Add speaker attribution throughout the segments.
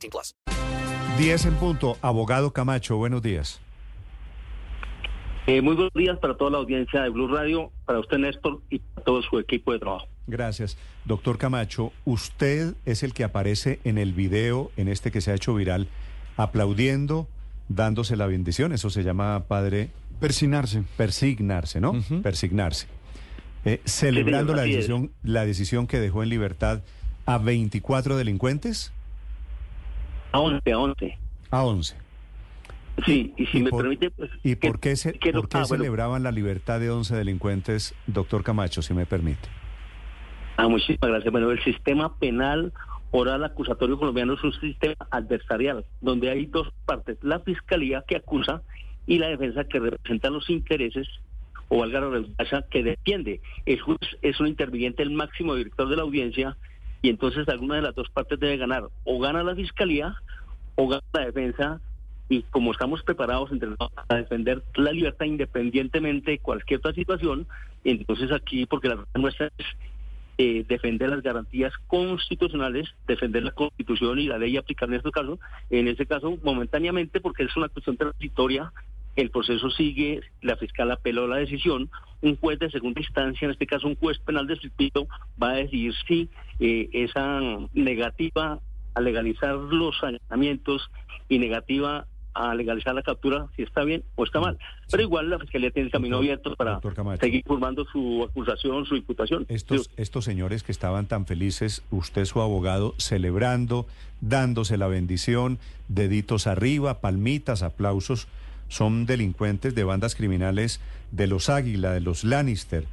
Speaker 1: 18 plus.
Speaker 2: 10 en punto. Abogado Camacho, buenos días.
Speaker 3: Eh, muy buenos días para toda la audiencia de Blue Radio, para usted Néstor y para todo su equipo de trabajo.
Speaker 2: Gracias. Doctor Camacho, usted es el que aparece en el video, en este que se ha hecho viral, aplaudiendo, dándose la bendición. Eso se llama, padre,
Speaker 4: Persinarse.
Speaker 2: persignarse, ¿no? Persignarse. Eh, celebrando
Speaker 3: señor,
Speaker 2: la
Speaker 3: es.
Speaker 2: decisión, la decisión que dejó en libertad a 24 delincuentes,
Speaker 3: A 11, a 11.
Speaker 2: a 11.
Speaker 3: Sí, y si
Speaker 2: ¿Y
Speaker 3: me
Speaker 2: por-
Speaker 3: permite, pues...
Speaker 2: ¿Y por qué, se, por qué
Speaker 3: ah, bueno.
Speaker 2: celebraban la libertad de 11 delincuentes, doctor Camacho, si me permite?
Speaker 3: Ah, muchísimas gracias. Bueno, el sistema penal oral acusatorio colombiano es un sistema adversarial, donde hay dos partes, la fiscalía que acusa y la defensa que representa los intereses o valga la redundancia, que defiende. El juez es un interviniente, el máximo director de la audiencia, y entonces alguna de las dos partes debe ganar. O gana la fiscalía o gana la defensa, y como estamos preparados entre a defender la libertad independientemente de cualquier otra situación, entonces aquí, porque la nuestra es eh, defender las garantías constitucionales, defender la constitución y la ley aplicar en este caso, en este caso momentáneamente porque es una cuestión transitoria, el proceso sigue, la fiscal apeló la decisión, un juez de segunda instancia, en este caso un juez penal de circuito, va a decidir si eh, esa negativa a legalizar los allanamientos y negativa a legalizar la captura, si está bien o está mal. Pero igual la fiscalía tiene el camino abierto para seguir formando su acusación, su imputación.
Speaker 2: Estos, estos señores que estaban tan felices, usted su abogado, celebrando, dándose la bendición, deditos arriba, palmitas, aplausos, son delincuentes de bandas criminales de los Águila, de los Lannister,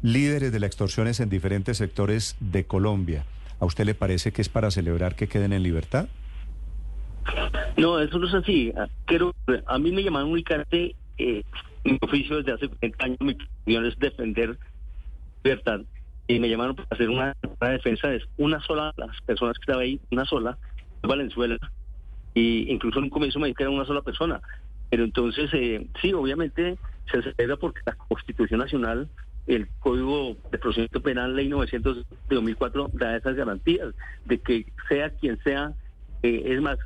Speaker 2: líderes de las extorsiones en diferentes sectores de Colombia. ¿A usted le parece que es para celebrar que queden en libertad?
Speaker 3: No, eso no es así. Quiero, a mí me llamaron únicamente, eh, mi oficio desde hace 40 años, mi función es defender libertad. Y me llamaron para hacer una, una defensa de una sola, las personas que estaban ahí, una sola, Valenzuela. Y incluso en un comienzo me dijeron una sola persona. Pero entonces, eh, sí, obviamente se celebra porque la Constitución Nacional, el Código de Procedimiento Penal, Ley 900 de 2004, da esas garantías de que sea quien sea, eh, es más,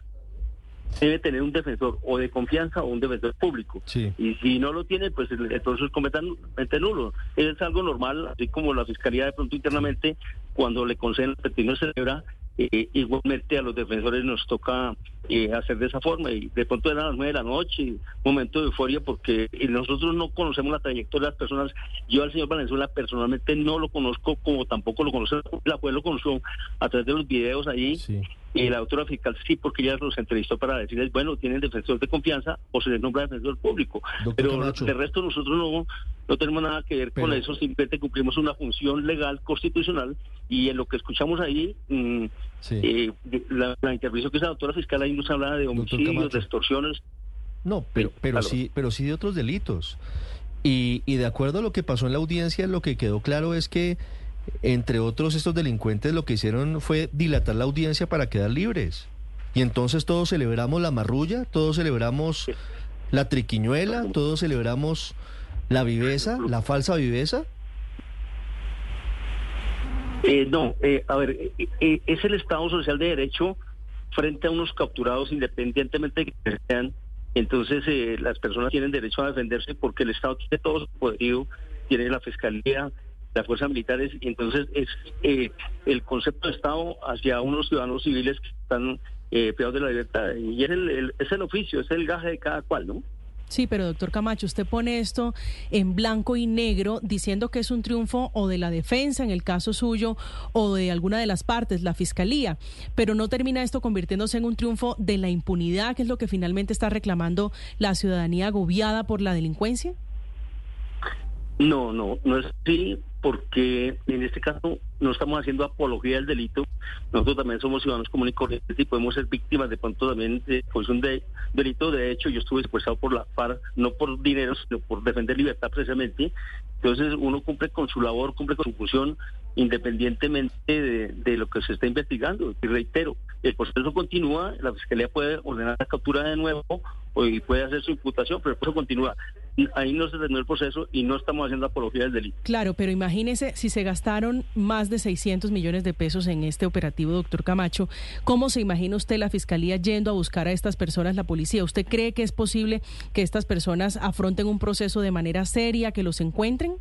Speaker 3: debe tener un defensor o de confianza o un defensor público.
Speaker 4: Sí.
Speaker 3: Y si no lo tiene, pues el- entonces es completamente nulo. Es algo normal, así como la Fiscalía de pronto internamente, cuando le conceden el petición celebra, eh, igualmente a los defensores nos toca eh, hacer de esa forma. Y de pronto eran las nueve de la noche, momento de euforia, porque eh, nosotros no conocemos la trayectoria de las personas. Yo al señor Valenzuela personalmente no lo conozco, como tampoco lo conoce la juez, lo conoció a través de los videos allí.
Speaker 4: Sí.
Speaker 3: Y la doctora fiscal sí, porque ella los entrevistó para decirles, bueno, tienen defensor de confianza o se les nombra defensor público.
Speaker 4: Doctor
Speaker 3: Pero
Speaker 4: Camacho.
Speaker 3: de resto nosotros no, no tenemos nada que ver con eso, simplemente cumplimos una función legal constitucional y en lo que escuchamos ahí, mm,
Speaker 4: Sí.
Speaker 3: eh, la, la intervención que hizo la doctora fiscal ahí nos habla de homicidios, de extorsiones.
Speaker 4: No, pero, pero sí, pero sí de otros delitos. Y, y de acuerdo a lo que pasó en la audiencia, lo que quedó claro es que, entre otros, estos delincuentes lo que hicieron fue dilatar la audiencia para quedar libres. Y entonces todos celebramos la marrulla, todos celebramos la triquiñuela, todos celebramos la viveza, la falsa viveza.
Speaker 3: Eh, no, eh, a ver, eh, eh, es el Estado Social de Derecho frente a unos capturados independientemente de que sean. Entonces, eh, las personas tienen derecho a defenderse porque el Estado tiene todo su poderío, tiene la Fiscalía, las fuerzas militares, y entonces es eh, el concepto de Estado hacia unos ciudadanos civiles que están eh, privados de la libertad. Y es el, el- es el oficio, es el gaje de cada cual, ¿no?
Speaker 5: Sí, pero doctor Camacho, usted pone esto en blanco y negro diciendo que es un triunfo o de la defensa en el caso suyo o de alguna de las partes, la fiscalía, pero no termina esto convirtiéndose en un triunfo de la impunidad, que es lo que finalmente está reclamando la ciudadanía agobiada por la delincuencia.
Speaker 3: No, no, no es así porque en este caso no estamos haciendo apología del delito. Nosotros también somos ciudadanos comunes y podemos ser víctimas de pronto también de pues de, delito. De hecho, yo estuve secuestrado por la FARC, no por dinero, sino por defender libertad precisamente. Entonces uno cumple con su labor, cumple con su función independientemente de, de lo que se está investigando. Y reitero, el proceso continúa, la Fiscalía puede ordenar la captura de nuevo y puede hacer su imputación, pero el proceso continúa. Ahí no se terminó el proceso y no estamos haciendo apología del delito.
Speaker 5: Claro, pero imagínese si se gastaron más de 600 millones de pesos en este operativo, doctor Camacho, ¿cómo se imagina usted la Fiscalía yendo a buscar a estas personas, la policía? ¿Usted cree que es posible que estas personas afronten un proceso de manera seria, que los encuentren?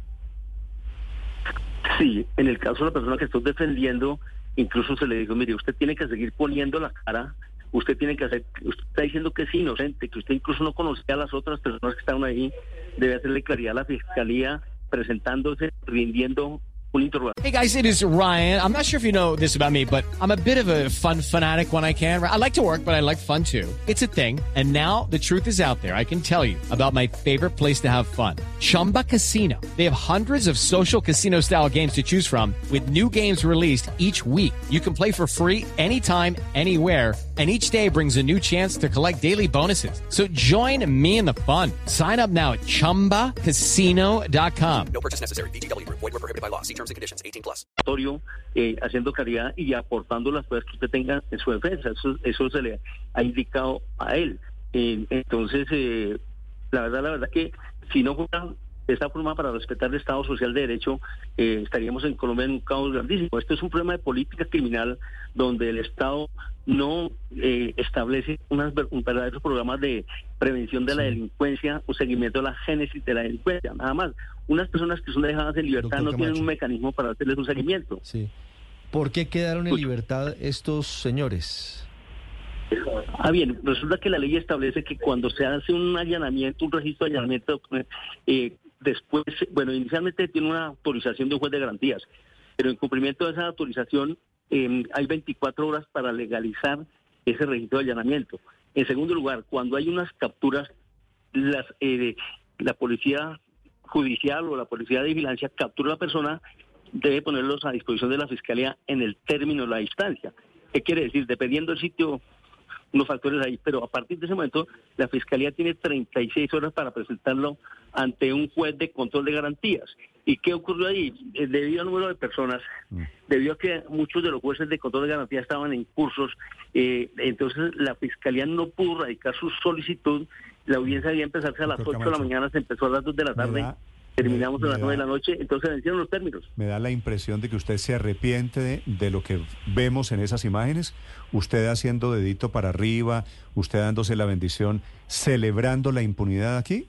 Speaker 3: Sí, en el caso de la persona que estoy defendiendo, incluso se le dijo, mire, usted tiene que seguir poniendo la cara, usted tiene que hacer, usted está diciendo que es inocente, que usted incluso no conocía a las otras personas que estaban ahí, debe hacerle claridad a la fiscalía presentándose, rindiendo
Speaker 6: Hey guys, it is Ryan. I'm not sure if you know this about me, but I'm a bit of a fun fanatic when I can. I like to work, but I like fun too. It's a thing. And now the truth is out there. I can tell you about my favorite place to have fun. Chumba Casino. They have hundreds of social casino style games to choose from with new games released each week. You can play for free anytime, anywhere and each day brings a new chance to collect daily bonuses. So join me in the fun. Sign up now at ChumbaCasino.com.
Speaker 1: No purchase necessary. BGW. Void were prohibited by law. See terms and conditions. 18 plus.
Speaker 3: Eh, haciendo caridad y aportando las pruebas que usted tenga en su defensa. Eso, eso se le ha indicado a él. Eh, entonces, eh, la verdad, la verdad que si no fuera de esta forma para respetar el Estado Social de Derecho, eh, estaríamos en Colombia en un caos grandísimo. Esto es un problema de política criminal donde el Estado no eh, establece unas, un verdadero programa de prevención de la delincuencia o seguimiento de la génesis de la delincuencia. Nada más, unas personas que son dejadas en libertad no tienen un mecanismo para hacerles un seguimiento.
Speaker 4: Sí. ¿Por qué quedaron en libertad estos señores?
Speaker 3: Ah, bien, resulta que la ley establece que cuando se hace un allanamiento, un registro de allanamiento, eh, después, bueno, inicialmente tiene una autorización de un juez de garantías, pero en cumplimiento de esa autorización em, hay 24 horas para legalizar ese registro de allanamiento. En segundo lugar, cuando hay unas capturas, las, eh, la policía judicial o la policía de vigilancia captura a la persona, debe ponerlos a disposición de la fiscalía en el término de la distancia. ¿Qué quiere decir? Dependiendo del sitio unos factores ahí, pero a partir de ese momento la Fiscalía tiene 36 horas para presentarlo ante un juez de control de garantías. ¿Y qué ocurrió ahí? Eh, debido al número de personas, mm. debido a que muchos de los jueces de control de garantías estaban en cursos, eh, entonces la Fiscalía no pudo radicar su solicitud, la audiencia debía empezarse a las 8 de la mañana, se empezó a las 2 de la tarde terminamos a las nueve de la noche, entonces vencieron los términos.
Speaker 2: Me da la impresión de que usted se arrepiente de, lo que vemos en esas imágenes, usted haciendo dedito para arriba, usted dándose la bendición, celebrando la impunidad aquí.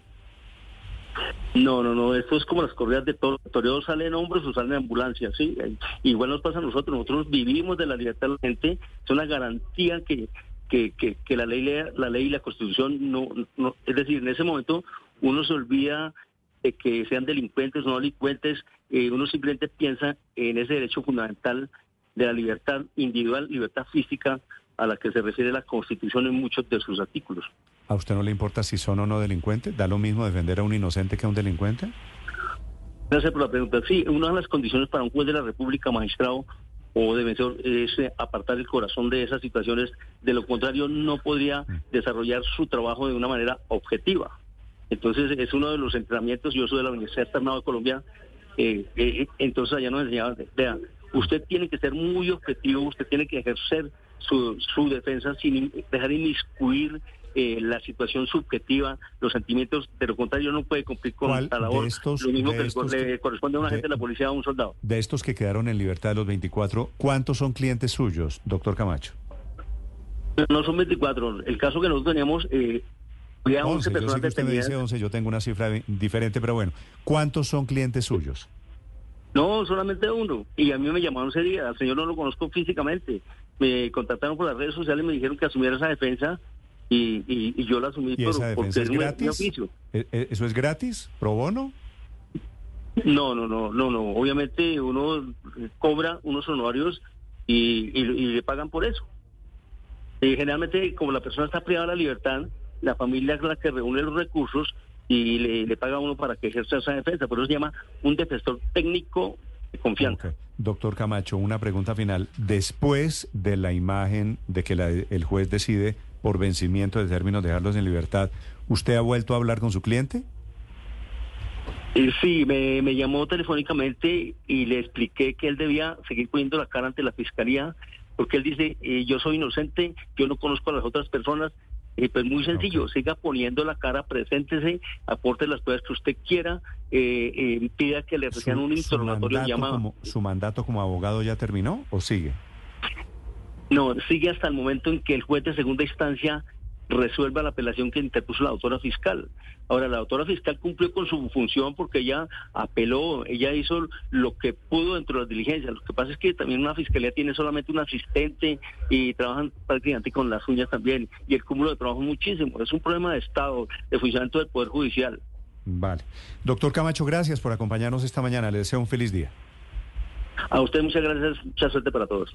Speaker 3: No, no, no, esto es como las corridas de todo. Toreos salen hombres o salen en ambulancia, sí. Igual nos pasa a nosotros, nosotros vivimos de la libertad de la gente, es una garantía que, que, que, la ley la ley y la constitución no, no, es decir, en ese momento uno se olvida de que sean delincuentes o no delincuentes, eh, uno simplemente piensa en ese derecho fundamental de la libertad individual, libertad física, a la que se refiere la Constitución en muchos de sus artículos.
Speaker 2: ¿A usted no le importa si son o no delincuentes? ¿Da lo mismo defender a un inocente que a un delincuente?
Speaker 3: Gracias por la pregunta. Sí, una de las condiciones para un juez de la República, magistrado o defensor, es eh, apartar el corazón de esas situaciones. De lo contrario, no podría mm. desarrollar su trabajo de una manera objetiva. Entonces es uno de los entrenamientos, yo soy de la Universidad Externado de Colombia, eh, eh, entonces allá nos enseñaban, vean, usted tiene que ser muy objetivo, usted tiene que ejercer su, su defensa sin dejar inmiscuir eh, la situación subjetiva, los sentimientos, de lo contrario no puede cumplir con la labor, estos, lo mismo que le, corresponde a un agente de, la policía o a un soldado.
Speaker 2: De estos que quedaron en libertad de los 24, ¿cuántos son clientes suyos, doctor Camacho?
Speaker 3: No son 24. El caso que nosotros teníamos, eh,
Speaker 2: 11, yo sé que usted me dice 11, yo tengo una cifra diferente, pero bueno, ¿cuántos son clientes suyos?
Speaker 3: No, solamente uno. Y a mí me llamaron ese día, al señor no lo conozco físicamente. Me contactaron por las redes sociales y me dijeron que asumiera esa defensa y, y, yo la asumí
Speaker 2: ¿Y esa defensa es gratis? ¿E, e, ¿Eso es gratis? ¿Pro bono?
Speaker 3: No, no, no, no, no. Obviamente uno cobra unos honorarios y, y, le pagan por eso. Y generalmente, como la persona está privada de la libertad, la familia es la que reúne los recursos y le, le paga a uno para que ejerza esa defensa. Por eso se llama un defensor técnico de confianza.
Speaker 2: Doctor Camacho, una pregunta final. Después de la imagen de que la- el juez decide por vencimiento de términos dejarlos en libertad, ¿usted ha vuelto a hablar con su cliente?
Speaker 3: Eh, sí, me, me llamó telefónicamente y le expliqué que él debía seguir poniendo la cara ante la fiscalía, porque él dice, eh, yo soy inocente, yo no conozco a las otras personas. Eh, pues muy sencillo, siga poniendo la cara, preséntese, aporte las pruebas que usted quiera, eh, eh, pida que le reciban un interrogatorio llamado.
Speaker 2: como, ¿Su mandato como abogado ya terminó o sigue?
Speaker 3: No, sigue hasta el momento en que el juez de segunda instancia resuelva la apelación que interpuso la autora fiscal. Ahora, la autora fiscal cumplió con su función porque ella apeló, ella hizo lo que pudo dentro de las diligencias. Lo que pasa es que también una fiscalía tiene solamente un asistente y trabajan prácticamente con las uñas también. Y el cúmulo de trabajo es muchísimo. Es un problema de Estado, de funcionamiento del Poder Judicial.
Speaker 2: Vale. Doctor Camacho, gracias por acompañarnos esta mañana. Le deseo un feliz día.
Speaker 3: A usted muchas gracias, mucha suerte para todos.